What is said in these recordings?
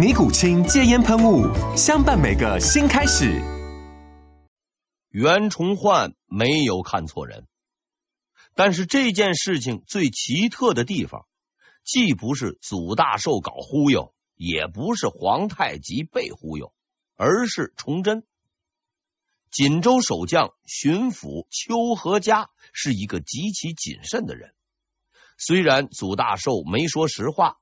尼古清戒烟喷雾，相伴每个新开始。袁崇焕没有看错人，但是这件事情最奇特的地方，既不是祖大寿搞忽悠，也不是皇太极被忽悠，而是崇祯。锦州守将巡抚邱和嘉是一个极其谨慎的人，虽然祖大寿没说实话。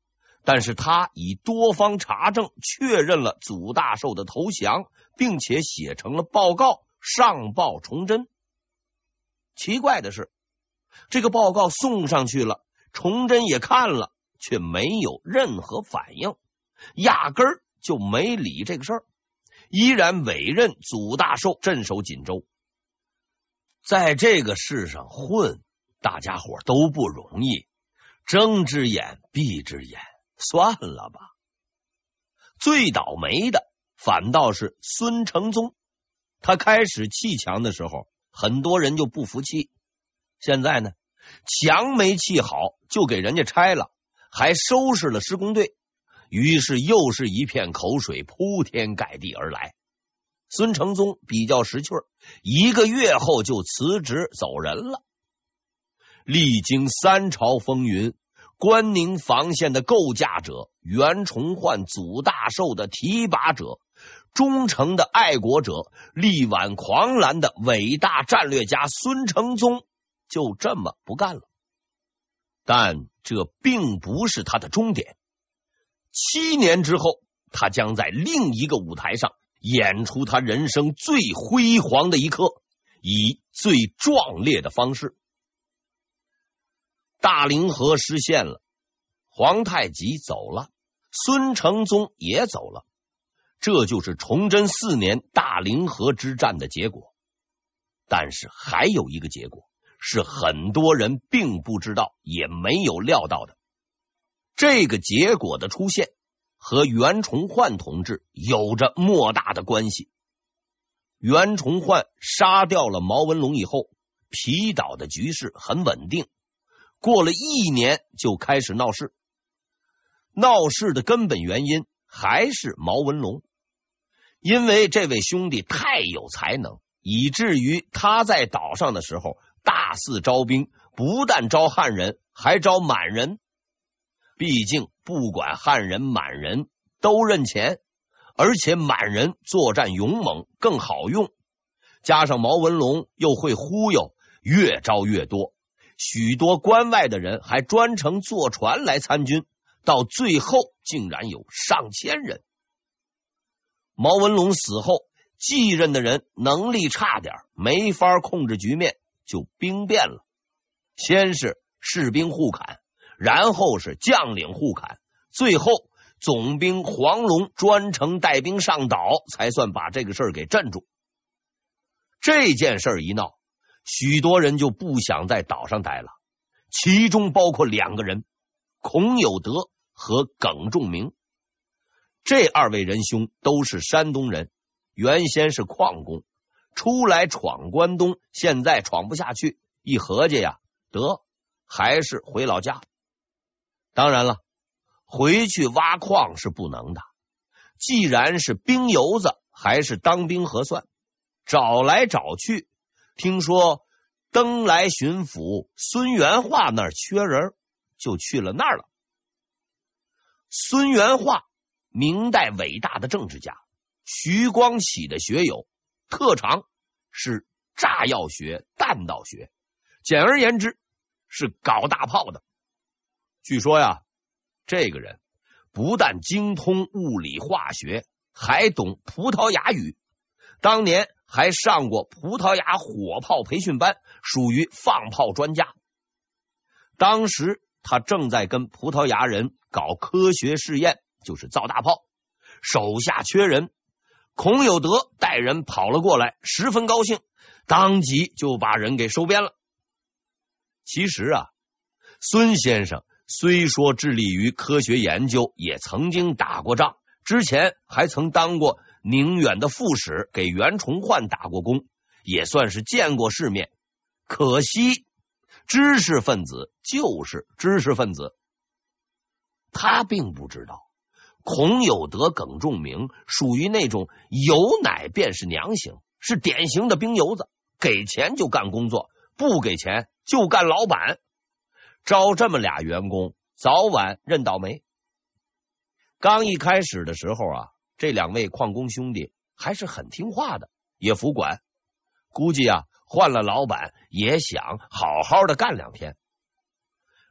但是他以多方查证确认了祖大寿的投降，并且写成了报告上报崇祯。奇怪的是，这个报告送上去了，崇祯也看了，却没有任何反应，压根儿就没理这个事儿，依然委任祖大寿镇守锦州。在这个世上混，大家伙都不容易，睁只眼闭只眼。算了吧，最倒霉的反倒是孙承宗。他开始砌墙的时候，很多人就不服气。现在呢，墙没砌好就给人家拆了，还收拾了施工队，于是又是一片口水铺天盖地而来。孙承宗比较识趣，一个月后就辞职走人了。历经三朝风云。关宁防线的构架者，袁崇焕、祖大寿的提拔者，忠诚的爱国者，力挽狂澜的伟大战略家孙承宗，就这么不干了。但这并不是他的终点。七年之后，他将在另一个舞台上演出他人生最辉煌的一刻，以最壮烈的方式。大凌河失陷了，皇太极走了，孙承宗也走了，这就是崇祯四年大凌河之战的结果。但是还有一个结果是很多人并不知道，也没有料到的。这个结果的出现和袁崇焕同志有着莫大的关系。袁崇焕杀掉了毛文龙以后，皮岛的局势很稳定。过了一年就开始闹事，闹事的根本原因还是毛文龙，因为这位兄弟太有才能，以至于他在岛上的时候大肆招兵，不但招汉人，还招满人。毕竟不管汉人满人都认钱，而且满人作战勇猛，更好用，加上毛文龙又会忽悠，越招越多。许多关外的人还专程坐船来参军，到最后竟然有上千人。毛文龙死后，继任的人能力差点，没法控制局面，就兵变了。先是士兵互砍，然后是将领互砍，最后总兵黄龙专程带兵上岛，才算把这个事儿给镇住。这件事儿一闹。许多人就不想在岛上待了，其中包括两个人，孔有德和耿仲明。这二位仁兄都是山东人，原先是矿工，出来闯关东，现在闯不下去，一合计呀，得还是回老家。当然了，回去挖矿是不能的，既然是兵油子，还是当兵合算。找来找去。听说登莱巡抚孙元化那儿缺人，就去了那儿了。孙元化，明代伟大的政治家，徐光启的学友，特长是炸药学、弹道学，简而言之是搞大炮的。据说呀，这个人不但精通物理化学，还懂葡萄牙语，当年还上过葡萄牙火炮培训班，属于放炮专家。当时他正在跟葡萄牙人搞科学试验，就是造大炮，手下缺人。孔有德带人跑了过来，十分高兴，当即就把人给收编了。其实啊，孙先生虽说致力于科学研究，也曾经打过仗，之前还曾当过宁远的副使，给袁崇焕打过工，也算是见过世面。可惜，知识分子就是知识分子，他并不知道。孔有德、耿仲明属于那种有奶便是娘型，是典型的兵油子，给钱就干工作，不给钱就干老板。招这么俩员工，早晚认倒霉。刚一开始的时候啊，这两位矿工兄弟还是很听话的，也服管。估计啊，换了老板也想好好的干两天。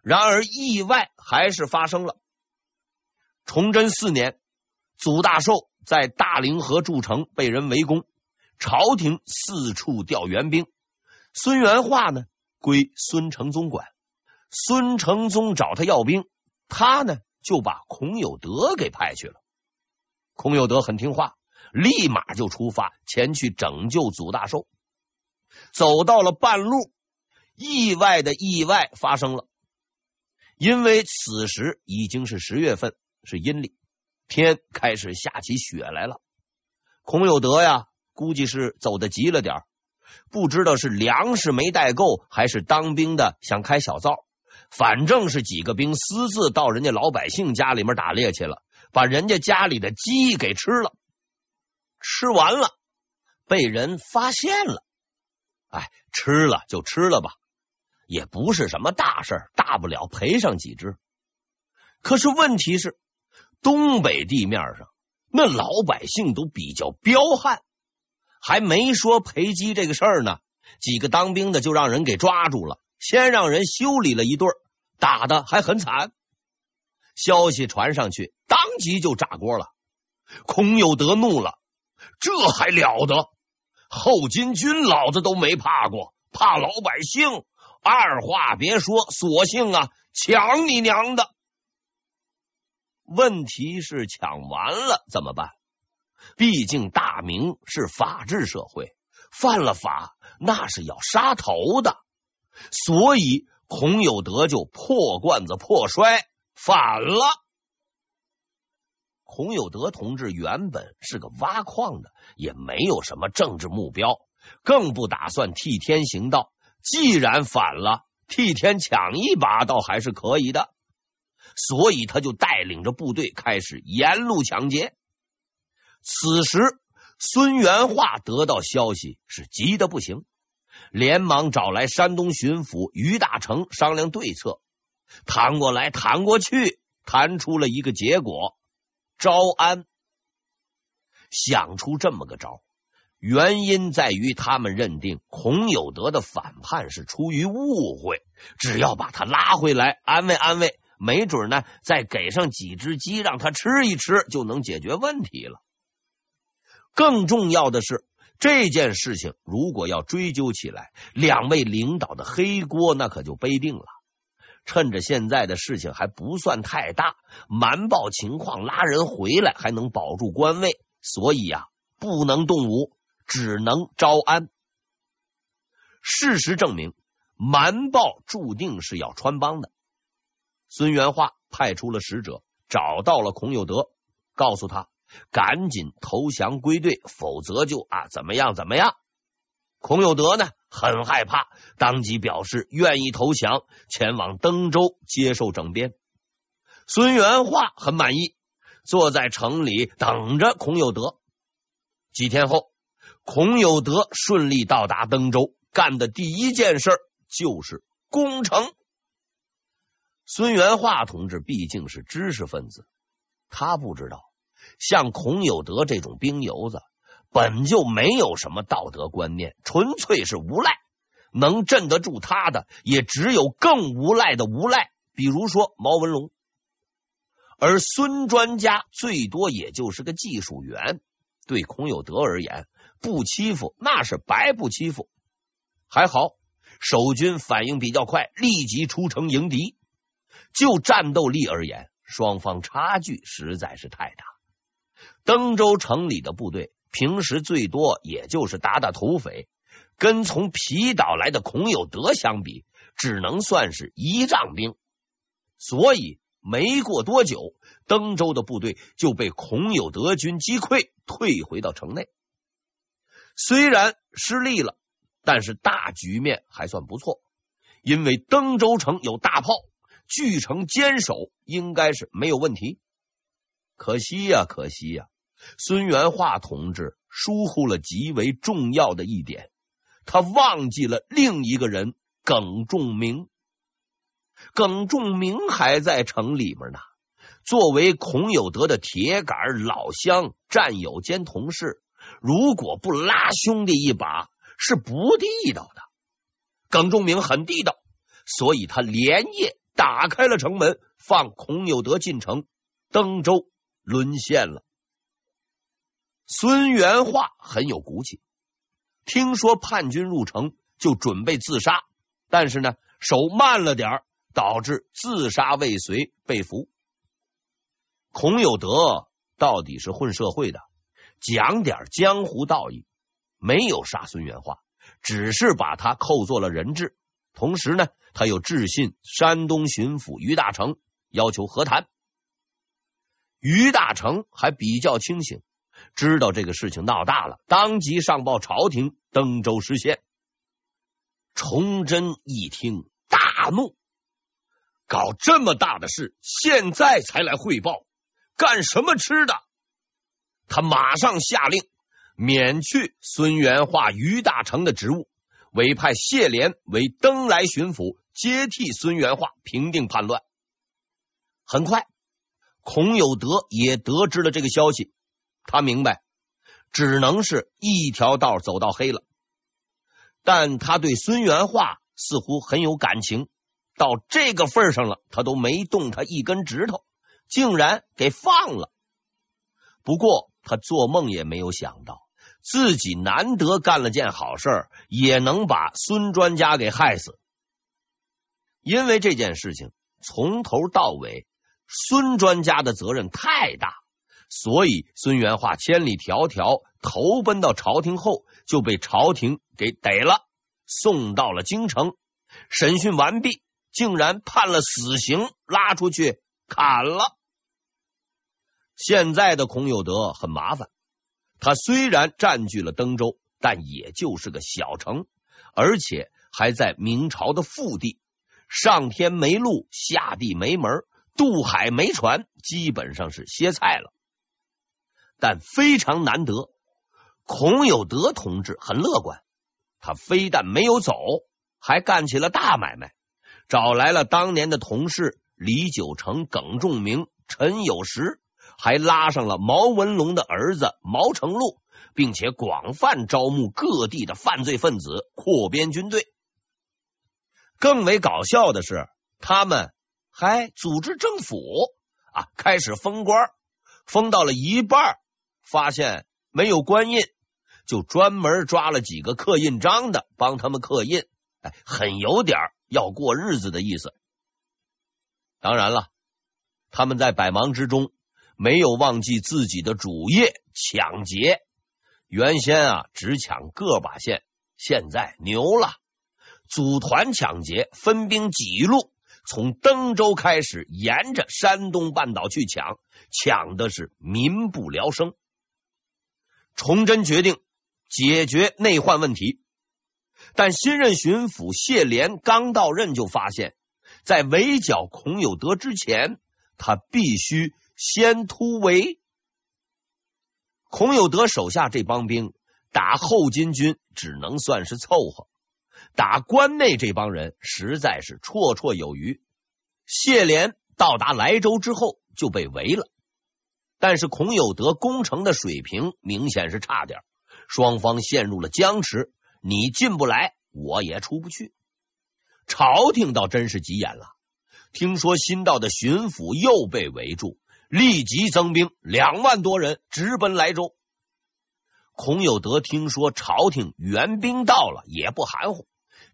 然而意外还是发生了。崇祯四年，祖大寿在大凌河筑城被人围攻，朝廷四处调援兵。孙元化呢，归孙承宗管。孙承宗找他要兵，他呢就把孔有德给派去了。孔有德很听话，立马就出发前去拯救祖大寿。走到了半路，意外的意外发生了，因为此时已经是十月份。是阴历，天开始下起雪来了。孔有德呀，估计是走得急了点，不知道是粮食没带够，还是当兵的想开小灶。反正是几个兵私自到人家老百姓家里面打猎去了，把人家家里的鸡给吃了。吃完了，被人发现了。哎，吃了就吃了吧，也不是什么大事，大不了赔上几只。可是问题是。东北地面上，那老百姓都比较彪悍，还没说赔鸡这个事儿呢。几个当兵的就让人给抓住了，先让人修理了一顿，打的还很惨。消息传上去，当即就炸锅了。孔有德怒了，这还了得？后金军老子都没怕过，怕老百姓？二话别说，索性啊，抢你娘的！问题是抢完了怎么办？毕竟大明是法治社会，犯了法那是要杀头的。所以孔有德就破罐子破摔，反了。孔有德同志原本是个挖矿的，也没有什么政治目标，更不打算替天行道。既然反了，替天抢一把倒还是可以的。所以他就带领着部队开始沿路抢劫。此时，孙元化得到消息是急得不行，连忙找来山东巡抚于大成商量对策。谈过来谈过去，谈出了一个结果：招安。想出这么个招，原因在于他们认定孔有德的反叛是出于误会，只要把他拉回来，安慰安慰。没准呢，再给上几只鸡让他吃一吃，就能解决问题了。更重要的是，这件事情如果要追究起来，两位领导的黑锅那可就背定了。趁着现在的事情还不算太大，瞒报情况拉人回来，还能保住官位，所以呀，不能动武，只能招安。事实证明，瞒报注定是要穿帮的。孙元化派出了使者，找到了孔有德，告诉他赶紧投降归队，否则就啊怎么样怎么样。孔有德呢很害怕，当即表示愿意投降，前往登州接受整编。孙元化很满意，坐在城里等着孔有德。几天后，孔有德顺利到达登州，干的第一件事就是攻城。孙元化同志毕竟是知识分子，他不知道像孔有德这种兵油子，本就没有什么道德观念，纯粹是无赖。能镇得住他的，也只有更无赖的无赖，比如说毛文龙。而孙专家最多也就是个技术员，对孔有德而言，不欺负那是白不欺负。还好守军反应比较快，立即出城迎敌。就战斗力而言，双方差距实在是太大。登州城里的部队平时最多也就是打打土匪，跟从皮岛来的孔有德相比，只能算是仪仗兵。所以。没过多久，登州的部队就被孔有德军击溃，退回到城内。虽然失利了，但是大局面还算不错，因为登州城有大炮，据城坚守应该是没有问题。可惜呀，可惜呀，孙元化同志疏忽了极为重要的一点，他忘记了另一个人耿仲明。耿仲明还在城里面呢。作为孔有德的铁杆老乡、战友兼同事，如果不拉兄弟一把，是不地道的。耿仲明很地道，所以他连夜打开了城门，放孔有德进城。登州沦陷了。孙元化很有骨气，听说叛军入城，就准备自杀，但是呢，手慢了点儿。导致自杀未遂被俘。孔有德到底是混社会的，讲点江湖道义，没有杀孙元化，只是把他扣做了人质。同时呢，他又致信山东巡抚于大成，要求和谈。于大成还比较清醒，知道这个事情闹大了，当即上报朝廷，登州失陷。崇祯一听大怒。搞这么大的事，现在才来汇报，干什么吃的？他马上下令免去孙元化、于大成的职务，委派谢琏为登莱巡抚，接替孙元化平定叛乱。很快，孔有德也得知了这个消息，他明白只能是一条道走到黑了，但他对孙元化似乎很有感情。到这个份上了，他都没动他一根指头，竟然给放了。不过他做梦也没有想到，自己难得干了件好事，也能把孙专家给害死。因为这件事情从头到尾，孙专家的责任太大，所以孙元化千里迢迢投奔到朝廷后，就被朝廷给逮了，送到了京城，审讯完毕。竟然判了死刑，拉出去砍了。现在的孔有德很麻烦，他虽然占据了登州，但也就是个小城，而且还在明朝的腹地，上天没路，下地没门，渡海没船，基本上是歇菜了。但非常难得，孔有德同志很乐观，他非但没有走，还干起了大买卖。找来了当年的同事李九成、耿仲明、陈有时，还拉上了毛文龙的儿子毛成禄，并且广泛招募各地的犯罪分子，扩编军队。更为搞笑的是，他们还组织政府啊，开始封官，封到了一半，发现没有官印，就专门抓了几个刻印章的，帮他们刻印，哎，很有点。要过日子的意思。当然了，他们在百忙之中没有忘记自己的主业——抢劫。原先啊，只抢个把县，现在牛了，组团抢劫，分兵几路，从登州开始，沿着山东半岛去抢，抢的是民不聊生。崇祯决定解决内患问题。但新任巡抚谢琏刚到任，就发现，在围剿孔有德之前，他必须先突围。孔有德手下这帮兵打后金军只能算是凑合，打关内这帮人实在是绰绰有余。谢琏到达莱州之后就被围了，但是孔有德攻城的水平明显是差点，双方陷入了僵持，你进不来，我也出不去。朝廷倒真是急眼了，听说新到的巡抚又被围住，立即增兵两万多人，直奔莱州。孔有德听说朝廷援兵到了，也不含糊，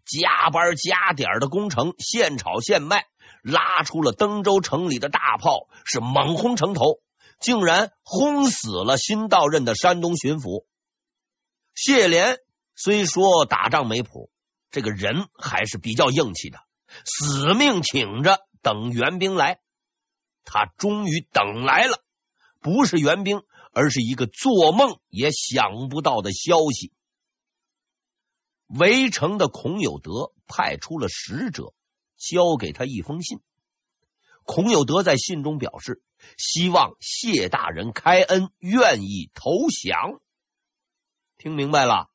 加班加点的攻城，现炒现卖，拉出了登州城里的大炮，是猛轰城头，竟然轰死了新到任的山东巡抚谢琏。虽说打仗没谱，这个人还是比较硬气的，死命挺着等援兵来。他终于等来了，不是援兵。而是一个做梦也想不到的消息。围城的孔有德派出了使者，交给他一封信。孔有德在信中表示，希望谢大人开恩，愿意投降。听明白了？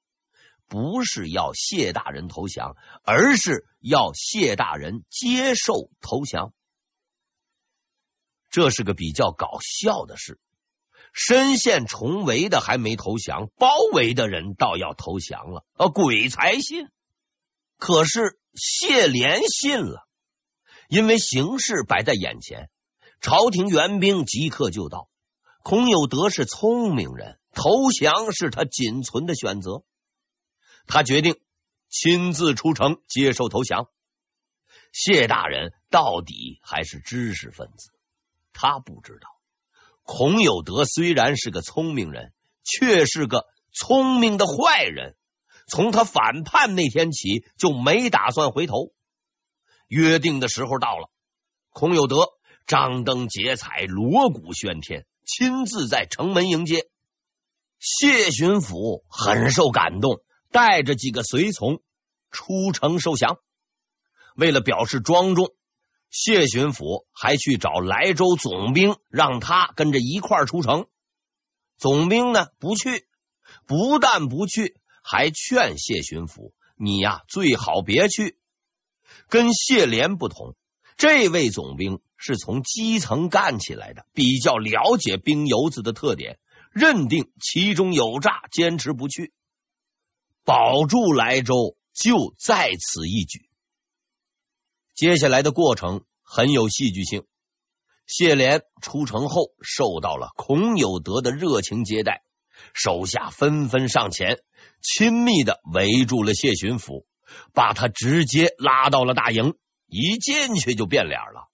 不是要谢大人投降，而是要谢大人接受投降。这是个比较搞笑的事。身陷重围的还没投降，包围的人倒要投降了。呃，鬼才信！可是谢莲信了，因为形势摆在眼前，朝廷援兵即刻就到。孔有德是聪明人，投降是他仅存的选择。他决定亲自出城接受投降。谢大人到底还是知识分子，他不知道。孔有德虽然是个聪明人，却是个聪明的坏人。从他反叛那天起，就没打算回头。约定的时候到了，孔有德张灯结彩，锣鼓喧天，亲自在城门迎接。谢巡抚很受感动，带着几个随从出城受降。为了表示庄重。谢巡抚还去找莱州总兵，让他跟着一块出城。总兵呢不去，不但不去，还劝谢巡抚：“你呀，最好别去。”跟谢莲不同，这位总兵是从基层干起来的，比较了解兵油子的特点，认定其中有诈，坚持不去，保住莱州，就在此一举。接下来的过程很有戏剧性。谢莲出城后，受到了孔有德的热情接待，手下纷纷上前，亲密的围住了谢巡抚，把他直接拉到了大营，一进去就变脸了。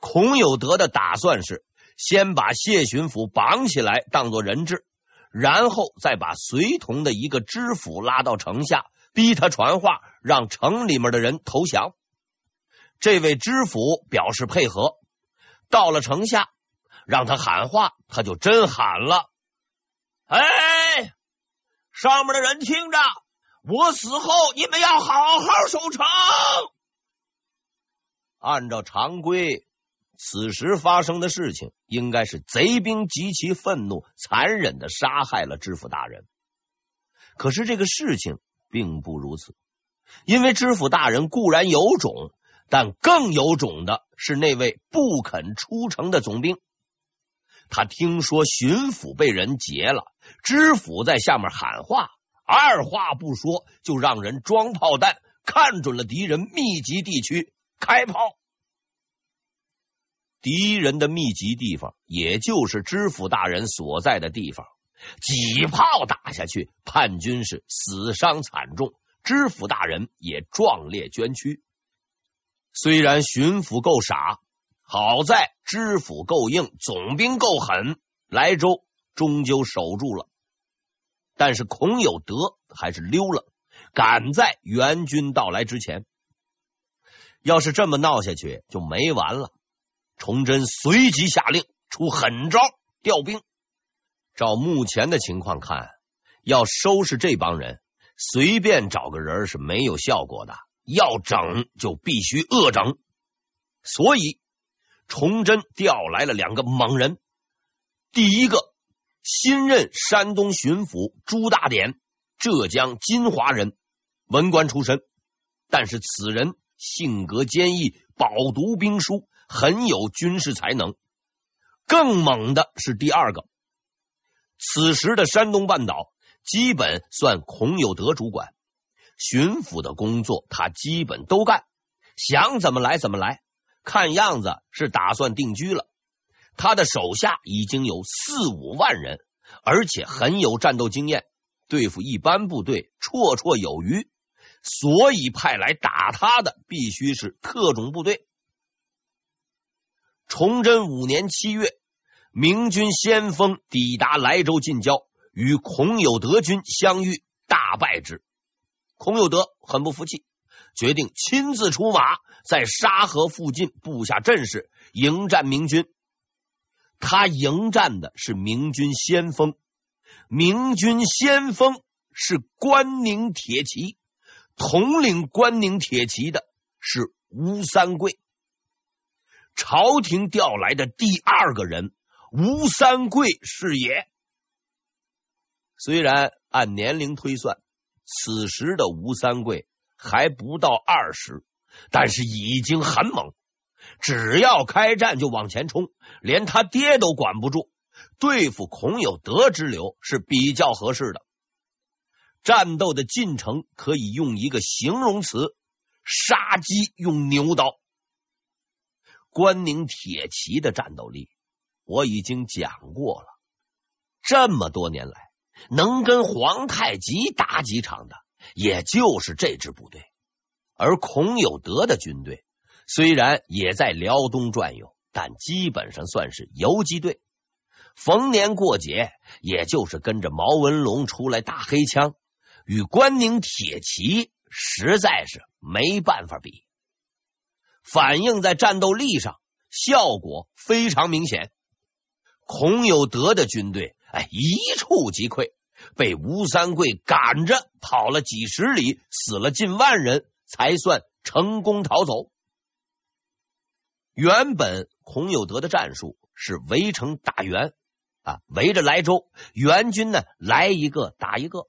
孔有德的打算是先把谢巡抚绑起来当做人质，然后再把随同的一个知府拉到城下，逼他传话，让城里面的人投降。这位知府表示配合，到了城下，让他喊话，他就真喊了：“哎，上面的人听着，我死后你们要好好守城。”按照常规，此时发生的事情应该是贼兵极其愤怒，残忍的杀害了知府大人。可是这个事情并不如此，因为知府大人固然有种。但更有种的是那位不肯出城的总兵，他听说巡抚被人劫了，知府在下面喊话，二话不说就让人装炮弹，看准了敌人密集地区开炮。敌人的密集地方，也就是知府大人所在的地方，几炮打下去，叛军是死伤惨重，知府大人也壮烈捐躯。虽然巡抚够傻，好在知府够硬，总兵够狠，莱州终究守住了。但是孔有德还是溜了，赶在援军到来之前。要是这么闹下去，就没完了。崇祯随即下令出狠招，调兵。照目前的情况看，要收拾这帮人，随便找个人是没有效果的。要整就必须恶整，所以崇祯调来了两个猛人。第一个，新任山东巡抚朱大典，浙江金华人，文官出身，但是此人性格坚毅，饱读兵书，很有军事才能。更猛的是第二个，此时的山东半岛基本算孔有德主管。巡抚的工作他基本都干，想怎么来怎么来。看样子是打算定居了。他的手下已经有四五万人，而且很有战斗经验，对付一般部队绰绰有余。所以派来打他的必须是特种部队。崇祯五年七月，明军先锋抵达莱州近郊，与孔有德军相遇，大败之。孔有德很不服气，决定亲自出马，在沙河附近布下阵势，迎战明军。他迎战的是明军先锋，明军先锋是关宁铁骑，统领关宁铁骑的是吴三桂。朝廷调来的第二个人，吴三桂是也。虽然按年龄推算，此时的吴三桂还不到二十，但是已经很猛。只要开战就往前冲，连他爹都管不住。对付孔有德之流是比较合适的。战斗的进程可以用一个形容词：杀鸡用牛刀。关宁铁骑的战斗力我已经讲过了，这么多年来。能跟皇太极打几场的，也就是这支部队。而孔有德的军队虽然也在辽东转悠，但基本上算是游击队。逢年过节，也就是跟着毛文龙出来打黑枪，与关宁铁骑实在是没办法比。反映在战斗力上，效果非常明显。孔有德的军队。哎，一触即溃，被吴三桂赶着跑了几十里，死了近万人，才算成功逃走。原本孔有德的战术是围城打援啊，围着莱州，援军呢来一个打一个。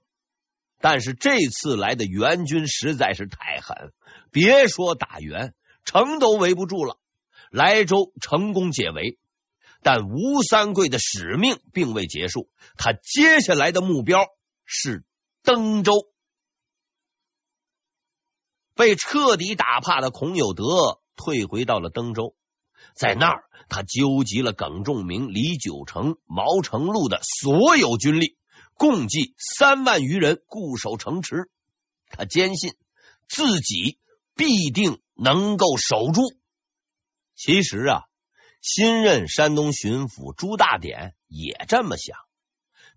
但是这次来的援军实在是太狠，别说打援，城都围不住了。莱州成功解围。但吴三桂的使命并未结束，他接下来的目标是登州。被彻底打怕的孔有德退回到了登州，在那儿他纠集了耿仲明、李九成、毛成禄的所有军力，共计三万余人固守城池。他坚信自己必定能够守住。其实啊。新任山东巡抚朱大典也这么想，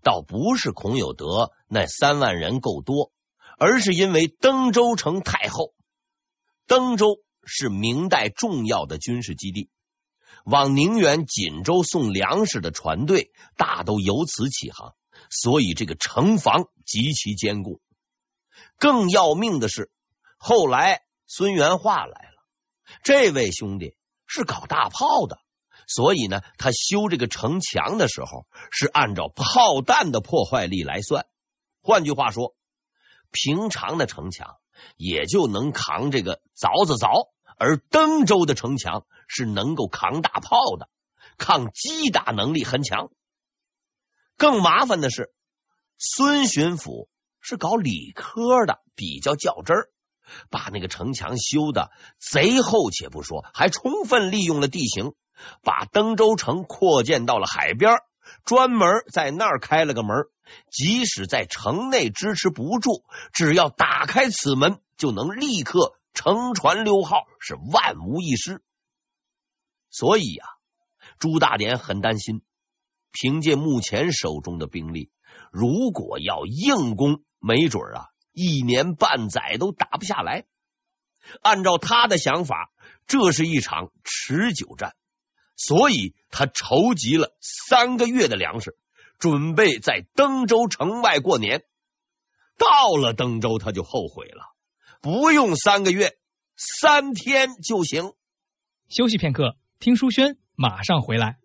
倒不是孔有德那三万人够多，而是因为登州城太厚。登州是明代重要的军事基地，往宁远、锦州送粮食的船队大都由此起航，所以这个城防极其坚固。更要命的是，后来孙元化来了，这位兄弟是搞大炮的。所以呢，他修这个城墙的时候是按照炮弹的破坏力来算。换句话说，平常的城墙也就能扛这个凿子凿，而登州的城墙是能够扛大炮的，抗击打能力很强。更麻烦的是，孙巡抚是搞理科的，比较较真儿，把那个城墙修的贼厚且不说，还充分利用了地形。把登州城扩建到了海边，专门在那儿开了个门。即使在城内支持不住，只要打开此门，就能立刻乘船溜号，是万无一失。所以呀、朱大典很担心，凭借目前手中的兵力，如果要硬攻，没准啊，一年半载都打不下来。按照他的想法，这是一场持久战。所以他筹集了三个月的粮食，准备在登州城外过年。到了登州，他就后悔了，不用三个月，三天就行。休息片刻，听书轩马上回来。